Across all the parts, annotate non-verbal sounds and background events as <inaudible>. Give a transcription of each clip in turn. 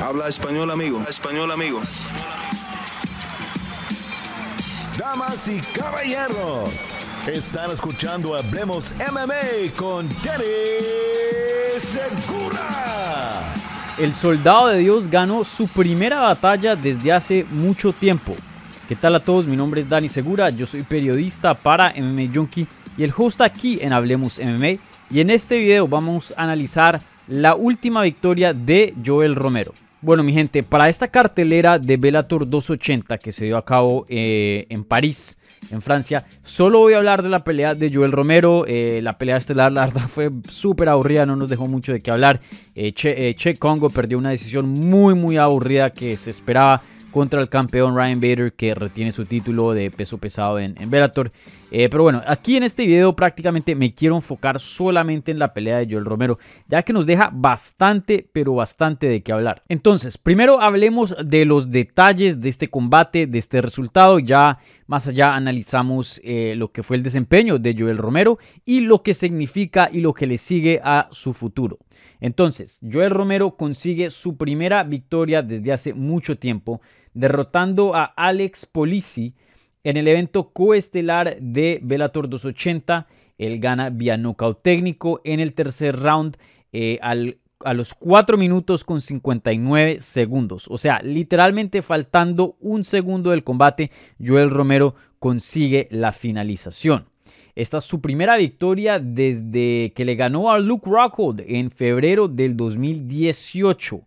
Habla español, amigo. Español, amigo. Damas y caballeros, están escuchando Hablemos MMA con Danny Segura. El soldado de Dios ganó su primera batalla desde hace mucho tiempo. ¿Qué tal a todos? Mi nombre es Dani Segura, yo soy periodista para MMA Junkie y el host aquí en Hablemos MMA. Y en este video vamos a analizar la última victoria de Joel Romero. Bueno, mi gente, para esta cartelera de Bellator 280 que se dio a cabo eh, en París, en Francia, solo voy a hablar de la pelea de Joel Romero. Eh, la pelea estelar, la verdad, <laughs> fue súper aburrida, no nos dejó mucho de qué hablar. Eh, che, Congo perdió una decisión muy, muy aburrida que se esperaba contra el campeón Ryan Bader que retiene su título de peso pesado en, en Bellator. Eh, pero bueno, aquí en este video prácticamente me quiero enfocar solamente en la pelea de Joel Romero, ya que nos deja bastante, pero bastante de qué hablar. Entonces, primero hablemos de los detalles de este combate, de este resultado. Ya más allá analizamos eh, lo que fue el desempeño de Joel Romero y lo que significa y lo que le sigue a su futuro. Entonces, Joel Romero consigue su primera victoria desde hace mucho tiempo, derrotando a Alex Polisi en el evento coestelar de Bellator 280. Él gana vía nocaut técnico en el tercer round eh, a los 4 minutos con 59 segundos. O sea, literalmente faltando un segundo del combate, Joel Romero consigue la finalización. Esta es su primera victoria desde que le ganó a Luke Rockhold en febrero del 2018.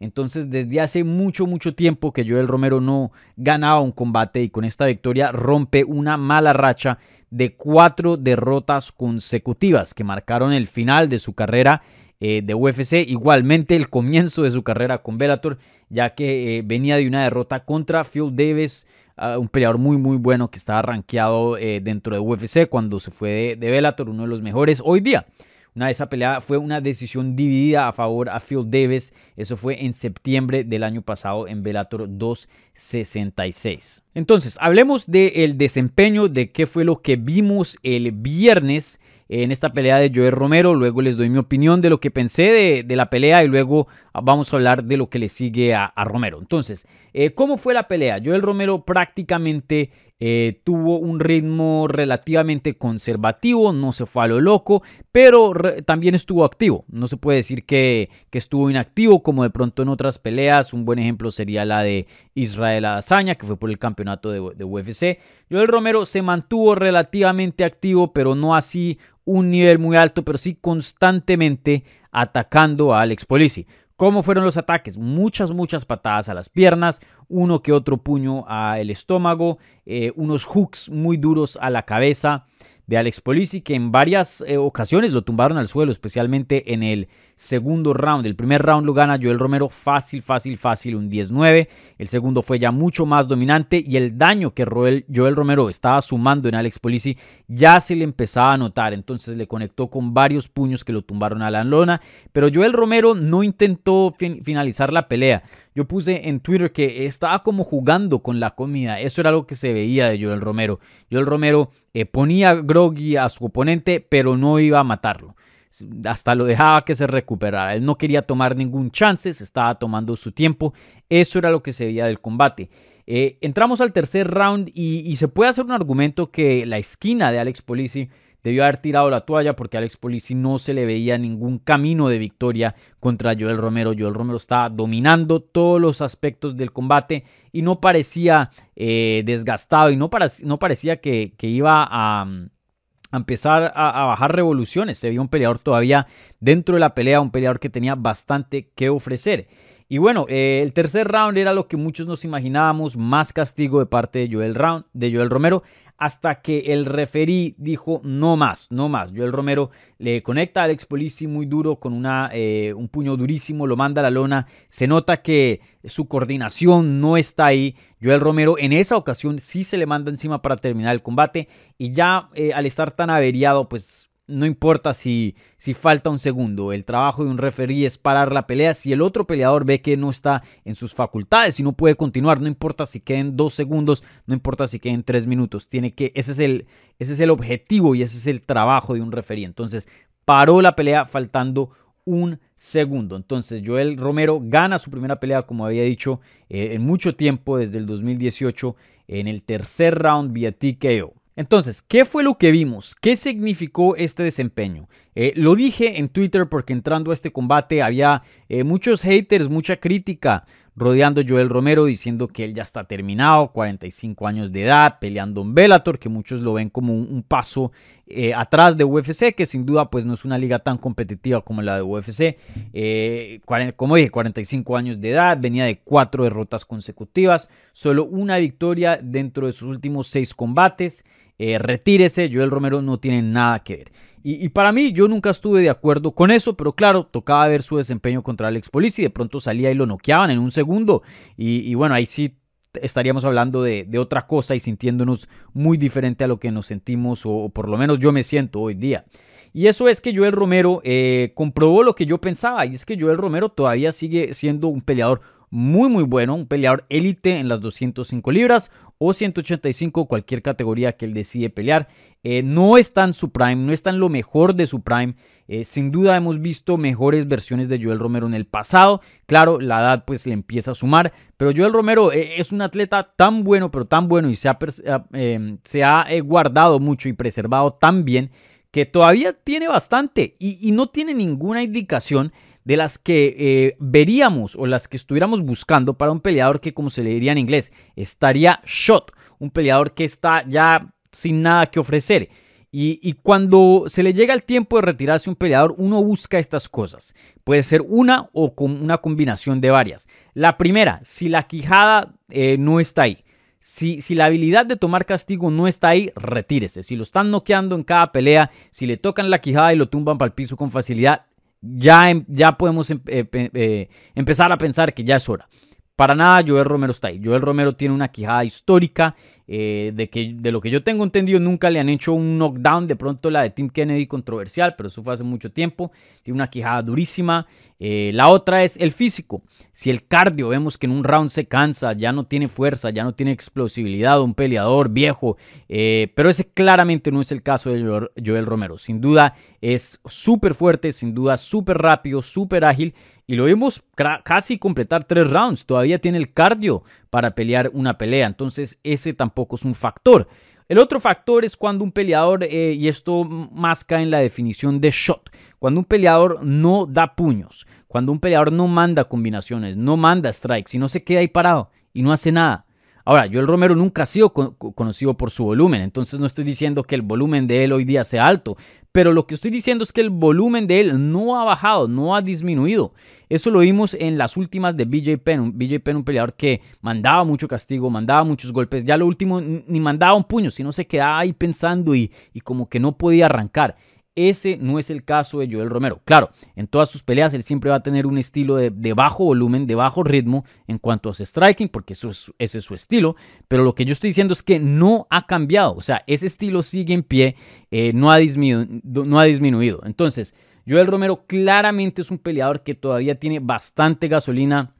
Entonces, desde hace mucho, mucho tiempo que Joel Romero no ganaba un combate y con esta victoria rompe una mala racha de cuatro derrotas consecutivas que marcaron el final de su carrera eh, de UFC, igualmente el comienzo de su carrera con Bellator, ya que eh, venía de una derrota contra Phil Davis, uh, un peleador muy muy bueno que estaba rankeado eh, dentro de UFC cuando se fue de, de Bellator, uno de los mejores hoy día. De esa pelea fue una decisión dividida a favor a Phil Davis. Eso fue en septiembre del año pasado en Bellator 266. Entonces, hablemos del desempeño, de qué fue lo que vimos el viernes en esta pelea de Joel Romero. Luego les doy mi opinión de lo que pensé de, la pelea y luego vamos a hablar de lo que le sigue a, Romero. Entonces, eh, ¿cómo fue la pelea? Joel Romero prácticamente eh, tuvo un ritmo relativamente conservativo, no se fue a lo loco, pero también estuvo activo. No se puede decir que, estuvo inactivo como de pronto en otras peleas. Un buen ejemplo sería la de Israel Adesanya, que fue por el campeonato de, de UFC. Joel Romero se mantuvo relativamente activo, pero no así un nivel muy alto, pero sí constantemente atacando a Alex Polisi. ¿Cómo fueron los ataques? Muchas, muchas patadas a las piernas, uno que otro puño al estómago, eh, unos hooks muy duros a la cabeza de Alex Polisi, que en varias eh, ocasiones lo tumbaron al suelo, especialmente en el segundo round. El primer round lo gana Joel Romero fácil, fácil, fácil, un 10-9. El segundo fue ya mucho más dominante y el daño que Joel, Romero estaba sumando en Alex Polisi ya se le empezaba a notar. Entonces le conectó con varios puños que lo tumbaron a la lona. Pero Joel Romero no intentó finalizar la pelea. Yo puse en Twitter que estaba como jugando con la comida. Eso era lo que se veía de Joel Romero. Joel Romero eh, ponía groggy a su oponente, pero no iba a matarlo hasta lo dejaba que se recuperara. Él no quería tomar ningún chance, se estaba tomando su tiempo. Eso era lo que se veía del combate. Eh, entramos al tercer round y, se puede hacer un argumento que la esquina de Alex Polisi debió haber tirado la toalla porque a Alex Polisi no se le veía ningún camino de victoria contra Joel Romero. Joel Romero estaba dominando todos los aspectos del combate y no parecía eh, desgastado y no, no parecía que, que iba a a empezar a, bajar revoluciones. Se vio un peleador todavía dentro de la pelea, un peleador que tenía bastante que ofrecer. Y bueno, eh, el tercer round era lo que muchos nos imaginábamos, más castigo de parte de Joel, round, de Joel Romero hasta que el referí dijo no más, no más. Joel Romero le conecta a Alex Polisi muy duro con una, eh, un puño durísimo, lo manda a la lona. Se nota que su coordinación no está ahí. Joel Romero en esa ocasión sí se le manda encima para terminar el combate y ya eh, al estar tan averiado, pues no importa si, si falta un segundo, el trabajo de un referee es parar la pelea. Si el otro peleador ve que no está en sus facultades y no puede continuar, no importa si queden dos segundos, no importa si queden tres minutos, tiene que, ese es el, ese es el objetivo y ese es el trabajo de un referee. Entonces, paró la pelea faltando un segundo. Entonces Joel Romero gana su primera pelea, como había dicho, eh, en mucho tiempo, desde el 2018, en el tercer round vía TKO. Entonces, ¿qué fue lo que vimos? ¿Qué significó este desempeño? Eh, lo dije en Twitter porque entrando a este combate había eh, muchos haters, mucha crítica rodeando a Joel Romero diciendo que él ya está terminado, 45 años de edad, peleando en Bellator, que muchos lo ven como un, paso eh, atrás de UFC, que sin duda pues no es una liga tan competitiva como la de UFC. Como dije, 45 años de edad, venía de cuatro derrotas consecutivas, solo una victoria dentro de sus últimos seis combates. Eh, retírese, Joel Romero no tiene nada que ver. Y, para mí, yo nunca estuve de acuerdo con eso, pero claro, tocaba ver su desempeño contra Alex Police y de pronto salía y lo noqueaban en un segundo. Y, bueno, ahí sí estaríamos hablando de, otra cosa y sintiéndonos muy diferente a lo que nos sentimos, o, por lo menos yo me siento hoy día. Y eso es que Joel Romero eh, comprobó lo que yo pensaba, y es que Joel Romero todavía sigue siendo un peleador muy muy bueno, un peleador élite en las 205 libras o 185, cualquier categoría que él decide pelear. Eh, no está en su prime, no está en lo mejor de su prime. Eh, sin duda hemos visto mejores versiones de Joel Romero en el pasado. Claro, la edad pues le empieza a sumar, pero Joel Romero eh, es un atleta tan bueno, pero tan bueno y se ha, se ha guardado mucho y preservado tan bien que todavía tiene bastante y no tiene ninguna indicación de las que eh, veríamos o las que estuviéramos buscando para un peleador que, como se le diría en inglés, estaría shot, un peleador que está ya sin nada que ofrecer. Y, cuando se le llega el tiempo de retirarse un peleador, uno busca estas cosas. Puede ser una o con una combinación de varias. La primera, si la quijada eh, no está ahí. Si, si, la habilidad de tomar castigo no está ahí, retírese. Si lo están noqueando en cada pelea, si le tocan la quijada y lo tumban para el piso con facilidad, ya, em, ya podemos em, eh, eh, empezar a pensar que ya es hora. Para nada Joel Romero está ahí. Joel Romero tiene una quijada histórica eh, de, que, de lo que yo tengo entendido nunca le han hecho un knockdown. De pronto la de Tim Kennedy controversial, pero eso fue hace mucho tiempo. Tiene una quijada durísima. la otra es el físico. Si el cardio vemos que en un round se cansa, ya no tiene fuerza, ya no tiene explosibilidad, un peleador viejo. pero ese claramente no es el caso de Joel Romero. Sin duda es súper fuerte, sin duda súper rápido, súper ágil y lo vimos casi completar tres rounds. Todavía tiene el cardio para pelear una pelea. Entonces ese tampoco es un factor. El otro factor es cuando un peleador, eh, y esto más cae en la definición de shot, cuando un peleador no da puños, cuando un peleador no manda combinaciones, no manda strikes y no se queda ahí parado y no hace nada. Ahora, Joel Romero nunca ha sido conocido por su volumen, entonces no estoy diciendo que el volumen de él hoy día sea alto, pero lo que estoy diciendo es que el volumen de él no ha bajado, no ha disminuido. Eso lo vimos en las últimas de BJ Penn, BJ Penn un peleador que mandaba mucho castigo, mandaba muchos golpes, ya lo último ni mandaba un puño, sino se quedaba ahí pensando y, y como que no podía arrancar. Ese no es el caso de Joel Romero. Claro, en todas sus peleas él siempre va a tener un estilo de, bajo volumen, de bajo ritmo en cuanto a su striking, porque eso ese es su estilo. Pero lo que yo estoy diciendo es que no ha cambiado. O sea, ese estilo sigue en pie, eh, no, ha disminuido, no ha disminuido. Entonces, Joel Romero claramente es un peleador que todavía tiene bastante gasolina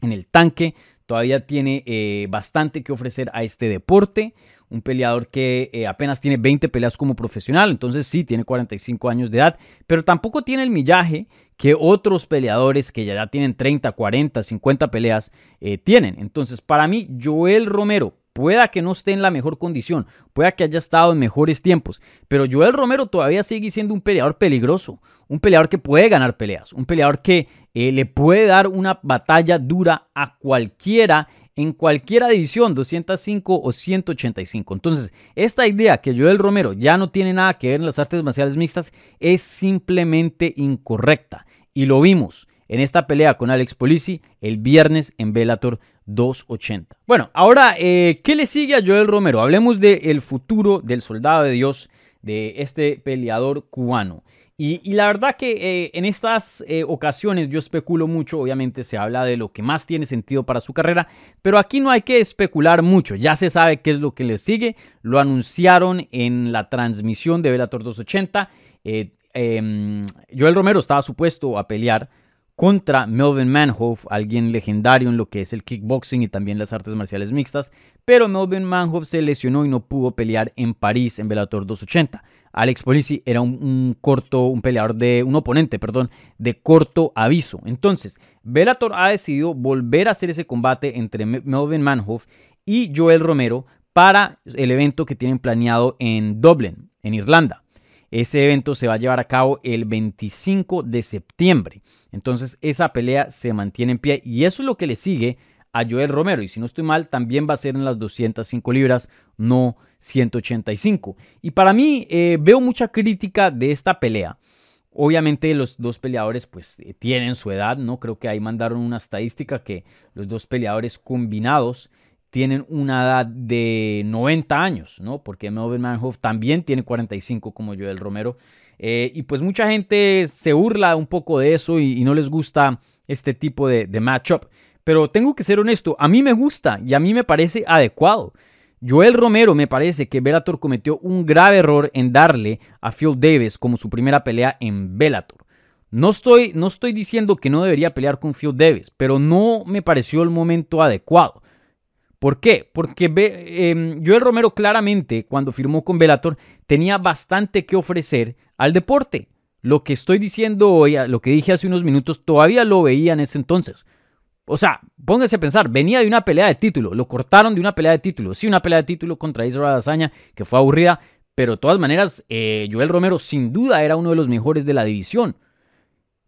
en el tanque, todavía tiene eh, bastante que ofrecer a este deporte un peleador que eh, apenas tiene 20 peleas como profesional, entonces sí, tiene 45 años de edad, pero tampoco tiene el millaje que otros peleadores que ya tienen 30, 40, 50 peleas eh, tienen. Entonces, para mí, Joel Romero, pueda que no esté en la mejor condición, pueda que haya estado en mejores tiempos, pero Joel Romero todavía sigue siendo un peleador peligroso, un peleador que puede ganar peleas, un peleador que eh, le puede dar una batalla dura a cualquiera en cualquiera división, 205 o 185. Entonces, esta idea que Joel Romero ya no tiene nada que ver en las artes marciales mixtas es simplemente incorrecta. Y lo vimos en esta pelea con Alex Polisi el viernes en Bellator 280. Bueno, ahora, eh, ¿qué le sigue a Joel Romero? Hablemos del futuro del soldado de Dios, de este peleador cubano. Y, la verdad que eh, en estas eh, ocasiones yo especulo mucho, obviamente se habla de lo que más tiene sentido para su carrera, pero aquí no hay que especular mucho, ya se sabe qué es lo que le sigue, lo anunciaron en la transmisión de Velator 280, eh, em, Joel Romero estaba supuesto a pelear contra Melvin Manhoff, alguien legendario en lo que es el kickboxing y también las artes marciales mixtas, pero Melvin Manhoff se lesionó y no pudo pelear en París en Bellator 280. Alex Polisi era un, corto, un peleador de, un oponente, perdón, de corto aviso. Entonces, Bellator ha decidido volver a hacer ese combate entre Melvin Manhoff y Joel Romero para el evento que tienen planeado en Dublin, en Irlanda. Ese evento se va a llevar a cabo el 25 de septiembre. Entonces esa pelea se mantiene en pie y eso es lo que le sigue a Joel Romero. Y si no estoy mal, también va a ser en las 205 libras, no 185. Y para mí eh, veo mucha crítica de esta pelea. Obviamente los dos peleadores pues eh, tienen su edad, ¿no? Creo que ahí mandaron una estadística que los dos peleadores combinados tienen una edad de 90 años, ¿no? Porque Melvin Manhoff también tiene 45 como Joel Romero. Eh, y pues mucha gente se burla un poco de eso y, no les gusta este tipo de, de matchup. Pero tengo que ser honesto, a mí me gusta y a mí me parece adecuado. Joel Romero me parece que Bellator cometió un grave error en darle a Phil Davis como su primera pelea en Bellator. No estoy, no estoy diciendo que no debería pelear con Phil Davis, pero no me pareció el momento adecuado. ¿Por qué? Porque eh, Joel Romero claramente, cuando firmó con Bellator, tenía bastante que ofrecer al deporte. Lo que estoy diciendo hoy, lo que dije hace unos minutos, todavía lo veía en ese entonces. O sea, póngase a pensar, venía de una pelea de título, lo cortaron de una pelea de título. Sí, una pelea de título contra Israel Azaña, que fue aburrida, pero de todas maneras, eh, Joel Romero sin duda era uno de los mejores de la división.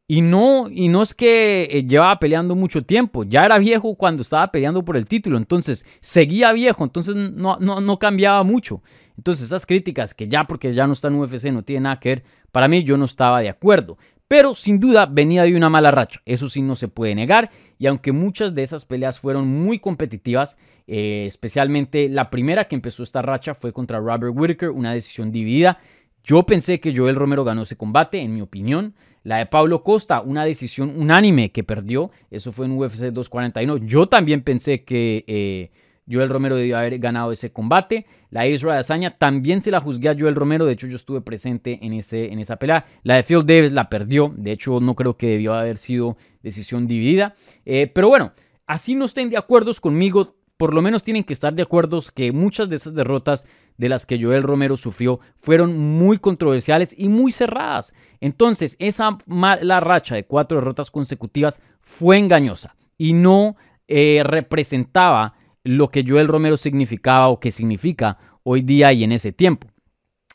Y no, y no es que eh, llevaba peleando mucho tiempo, ya era viejo cuando estaba peleando por el título, entonces seguía viejo, entonces no, no, no cambiaba mucho. Entonces esas críticas que ya porque ya no está en UFC no tiene nada que ver, para mí yo no estaba de acuerdo. Pero sin duda venía de una mala racha, eso sí no se puede negar. Y aunque muchas de esas peleas fueron muy competitivas, eh, especialmente la primera que empezó esta racha fue contra Robert Whitaker, una decisión dividida. Yo pensé que Joel Romero ganó ese combate, en mi opinión. La de Pablo Costa, una decisión unánime que perdió. Eso fue en UFC 241. Yo también pensé que eh, Joel Romero debió haber ganado ese combate. La Israel Hazaña también se la juzgué a Joel Romero. De hecho, yo estuve presente en, ese, en esa pelea. La de Phil Davis la perdió. De hecho, no creo que debió haber sido decisión dividida. Eh, pero bueno, así no estén de acuerdo conmigo. Por lo menos tienen que estar de acuerdo que muchas de esas derrotas de las que Joel Romero sufrió fueron muy controversiales y muy cerradas. Entonces, esa mala racha de cuatro derrotas consecutivas fue engañosa y no eh, representaba lo que Joel Romero significaba o que significa hoy día y en ese tiempo.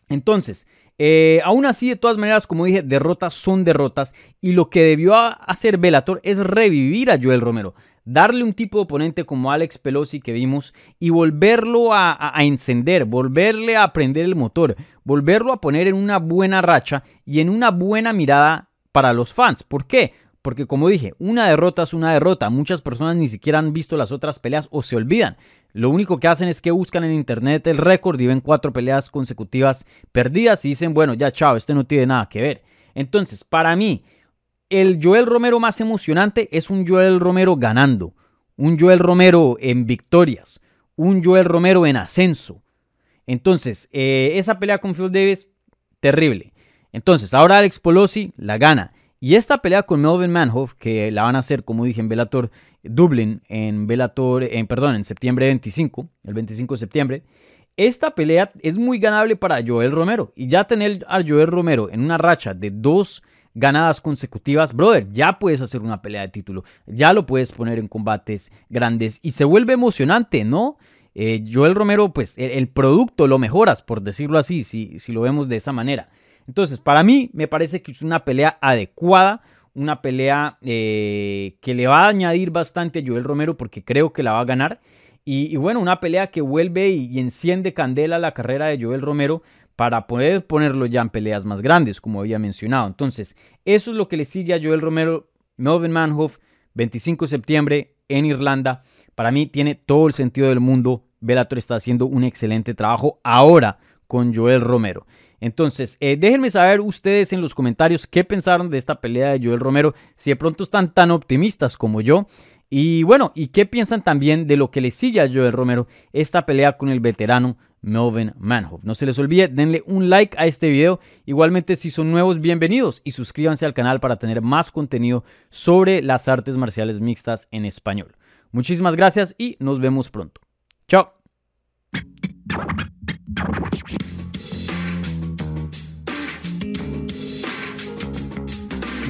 Entonces, eh, aún así, de todas maneras, como dije, derrotas son derrotas y lo que debió hacer Velator es revivir a Joel Romero, darle un tipo de oponente como Alex Pelosi que vimos y volverlo a, a, encender, volverle a prender el motor, volverlo a poner en una buena racha y en una buena mirada para los fans. ¿Por qué? Porque como dije, una derrota es una derrota. Muchas personas ni siquiera han visto las otras peleas o se olvidan. Lo único que hacen es que buscan en internet el récord y ven cuatro peleas consecutivas perdidas y dicen, bueno, ya chao, este no tiene nada que ver. Entonces, para mí, el Joel Romero más emocionante es un Joel Romero ganando, un Joel Romero en victorias, un Joel Romero en ascenso. Entonces, eh, esa pelea con Phil Davis, terrible. Entonces, ahora Alex Polosi la gana. Y esta pelea con Melvin Manhoff, que la van a hacer, como dije, en Bellator Dublin, en Bellator, en, perdón, en septiembre 25, el 25 de septiembre, esta pelea es muy ganable para Joel Romero. Y ya tener a Joel Romero en una racha de dos ganadas consecutivas, brother, ya puedes hacer una pelea de título, ya lo puedes poner en combates grandes y se vuelve emocionante, ¿no? Eh, Joel Romero, pues el, producto lo mejoras, por decirlo así, si, si lo vemos de esa manera. Entonces, para mí me parece que es una pelea adecuada, una pelea eh, que le va a añadir bastante a Joel Romero porque creo que la va a ganar. Y, bueno, una pelea que vuelve y, enciende candela la carrera de Joel Romero para poder ponerlo ya en peleas más grandes, como había mencionado. Entonces, eso es lo que le sigue a Joel Romero, Melvin Manhoff, 25 de septiembre en Irlanda. Para mí tiene todo el sentido del mundo. Bellator está haciendo un excelente trabajo ahora con Joel Romero. Entonces, eh, déjenme saber ustedes en los comentarios qué pensaron de esta pelea de Joel Romero, si de pronto están tan optimistas como yo. Y bueno, ¿y qué piensan también de lo que le sigue a Joel Romero esta pelea con el veterano Melvin Manhoff? No se les olvide, denle un like a este video. Igualmente, si son nuevos, bienvenidos y suscríbanse al canal para tener más contenido sobre las artes marciales mixtas en español. Muchísimas gracias y nos vemos pronto. Chao.